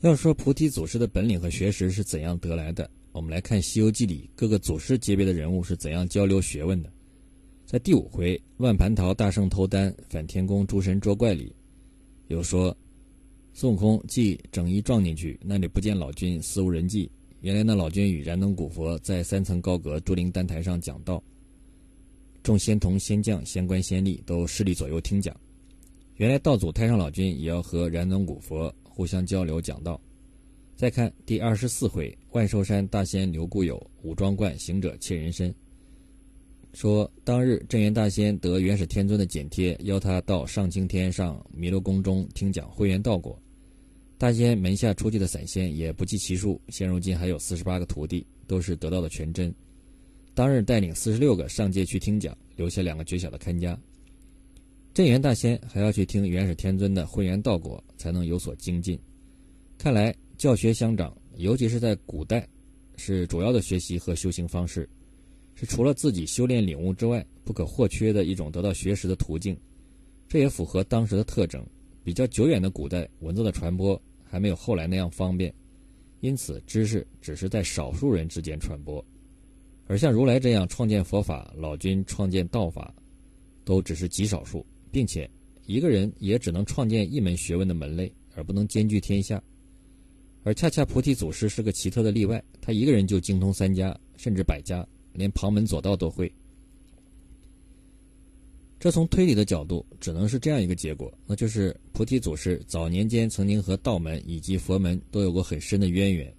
要说菩提祖师的本领和学识是怎样得来的，我们来看《西游记》里各个祖师级别的人物是怎样交流学问的。在第五回“万蟠桃大圣偷丹，反天宫诸神捉怪”里，有说孙悟空既整衣撞进去，那里不见老君，似无人迹。原来那老君与燃灯古佛在三层高阁竹林丹台上讲道，众仙童、仙将、仙官、仙吏都势力左右听讲。原来道祖太上老君也要和燃灯古佛。互相交流讲道。再看第二十四回，万寿山大仙留故友，五庄观行者窃人身。说当日镇元大仙得元始天尊的简贴，邀他到上青天上弥勒宫中听讲慧元道果。大仙门下出去的散仙也不计其数，现如今还有四十八个徒弟，都是得道的全真。当日带领四十六个上界去听讲，留下两个绝小的看家。镇元大仙还要去听元始天尊的慧元道果，才能有所精进。看来教学相长，尤其是在古代，是主要的学习和修行方式，是除了自己修炼领悟之外不可或缺的一种得到学识的途径。这也符合当时的特征。比较久远的古代，文字的传播还没有后来那样方便，因此知识只是在少数人之间传播。而像如来这样创建佛法、老君创建道法，都只是极少数。并且，一个人也只能创建一门学问的门类，而不能兼具天下。而恰恰菩提祖师是个奇特的例外，他一个人就精通三家，甚至百家，连旁门左道都会。这从推理的角度，只能是这样一个结果，那就是菩提祖师早年间曾经和道门以及佛门都有过很深的渊源。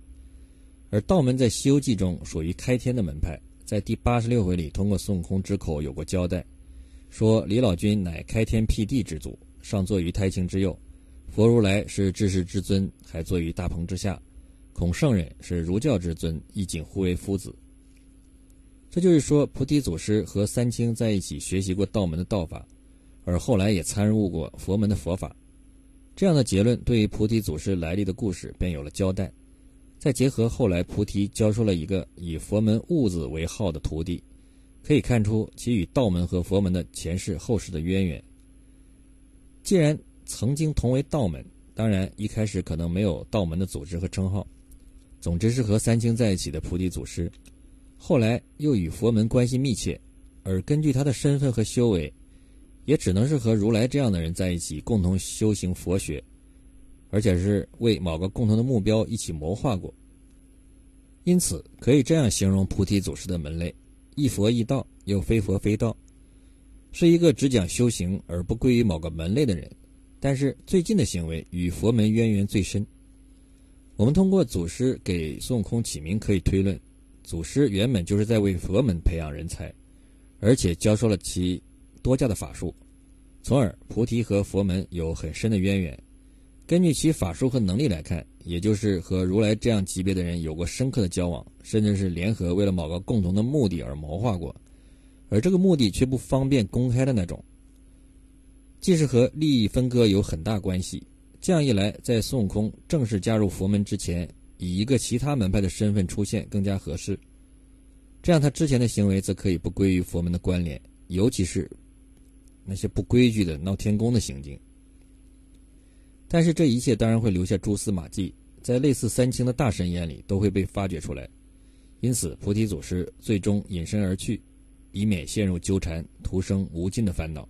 而道门在《西游记》中属于开天的门派，在第八十六回里通过孙悟空之口有过交代。说李老君乃开天辟地之祖，上坐于太清之右；佛如来是至世之尊，还坐于大鹏之下；孔圣人是儒教之尊，亦仅呼为夫子。这就是说，菩提祖师和三清在一起学习过道门的道法，而后来也参悟过佛门的佛法。这样的结论对菩提祖师来历的故事便有了交代。再结合后来菩提教授了一个以佛门悟字为号的徒弟。可以看出其与道门和佛门的前世后世的渊源。既然曾经同为道门，当然一开始可能没有道门的组织和称号。总之是和三清在一起的菩提祖师，后来又与佛门关系密切，而根据他的身份和修为，也只能是和如来这样的人在一起共同修行佛学，而且是为某个共同的目标一起谋划过。因此，可以这样形容菩提祖师的门类。一佛一道，又非佛非道，是一个只讲修行而不归于某个门类的人。但是最近的行为与佛门渊源最深。我们通过祖师给孙悟空起名可以推论，祖师原本就是在为佛门培养人才，而且教授了其多家的法术，从而菩提和佛门有很深的渊源。根据其法术和能力来看，也就是和如来这样级别的人有过深刻的交往，甚至是联合为了某个共同的目的而谋划过，而这个目的却不方便公开的那种。既是和利益分割有很大关系，这样一来，在孙悟空正式加入佛门之前，以一个其他门派的身份出现更加合适。这样他之前的行为则可以不归于佛门的关联，尤其是那些不规矩的闹天宫的行径。但是这一切当然会留下蛛丝马迹，在类似三清的大神眼里都会被发掘出来，因此菩提祖师最终隐身而去，以免陷入纠缠，徒生无尽的烦恼。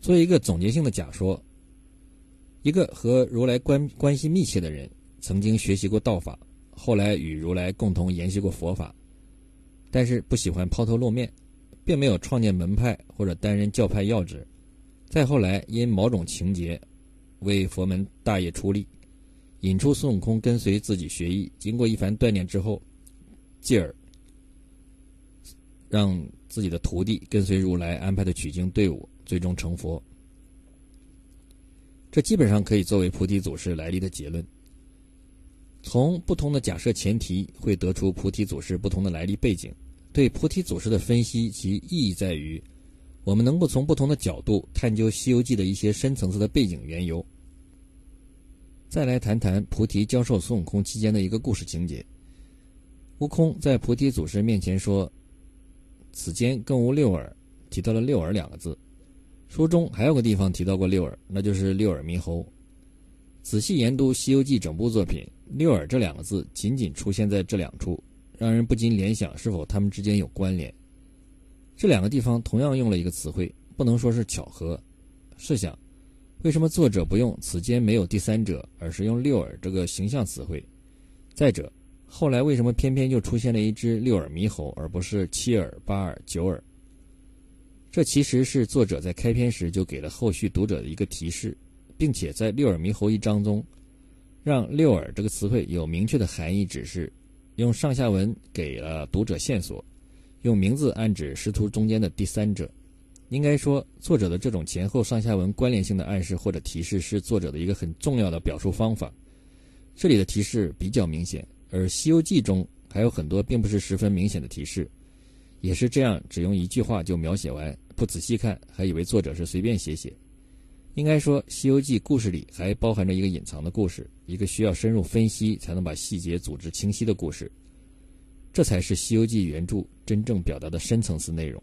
作为一个总结性的假说，一个和如来关关系密切的人，曾经学习过道法，后来与如来共同研习过佛法，但是不喜欢抛头露面，并没有创建门派或者担任教派要职，再后来因某种情节。为佛门大业出力，引出孙悟空跟随自己学艺。经过一番锻炼之后，继而让自己的徒弟跟随如来安排的取经队伍，最终成佛。这基本上可以作为菩提祖师来历的结论。从不同的假设前提，会得出菩提祖师不同的来历背景。对菩提祖师的分析，其意义在于。我们能够从不同的角度探究《西游记》的一些深层次的背景缘由。再来谈谈菩提教授孙悟空期间的一个故事情节。悟空在菩提祖师面前说：“此间更无六耳。”提到了“六耳”两个字。书中还有个地方提到过六耳，那就是六耳猕猴。仔细研读《西游记》整部作品，“六耳”这两个字仅仅出现在这两处，让人不禁联想是否他们之间有关联。这两个地方同样用了一个词汇，不能说是巧合。试想，为什么作者不用“此间没有第三者”，而是用“六耳”这个形象词汇？再者，后来为什么偏偏就出现了一只六耳猕猴，而不是七耳、八耳、九耳？这其实是作者在开篇时就给了后续读者的一个提示。并且在“六耳猕猴”一章中，让“六耳”这个词汇有明确的含义指示，用上下文给了读者线索，用名字暗指师徒中间的第三者。应该说，作者的这种前后上下文关联性的暗示或者提示，是作者的一个很重要的表述方法。这里的提示比较明显，而《西游记》中还有很多并不是十分明显的提示，也是这样，只用一句话就描写完，不仔细看还以为作者是随便写写。应该说，《西游记》故事里还包含着一个隐藏的故事，一个需要深入分析才能把细节组织清晰的故事。这才是《西游记》原著真正表达的深层次内容。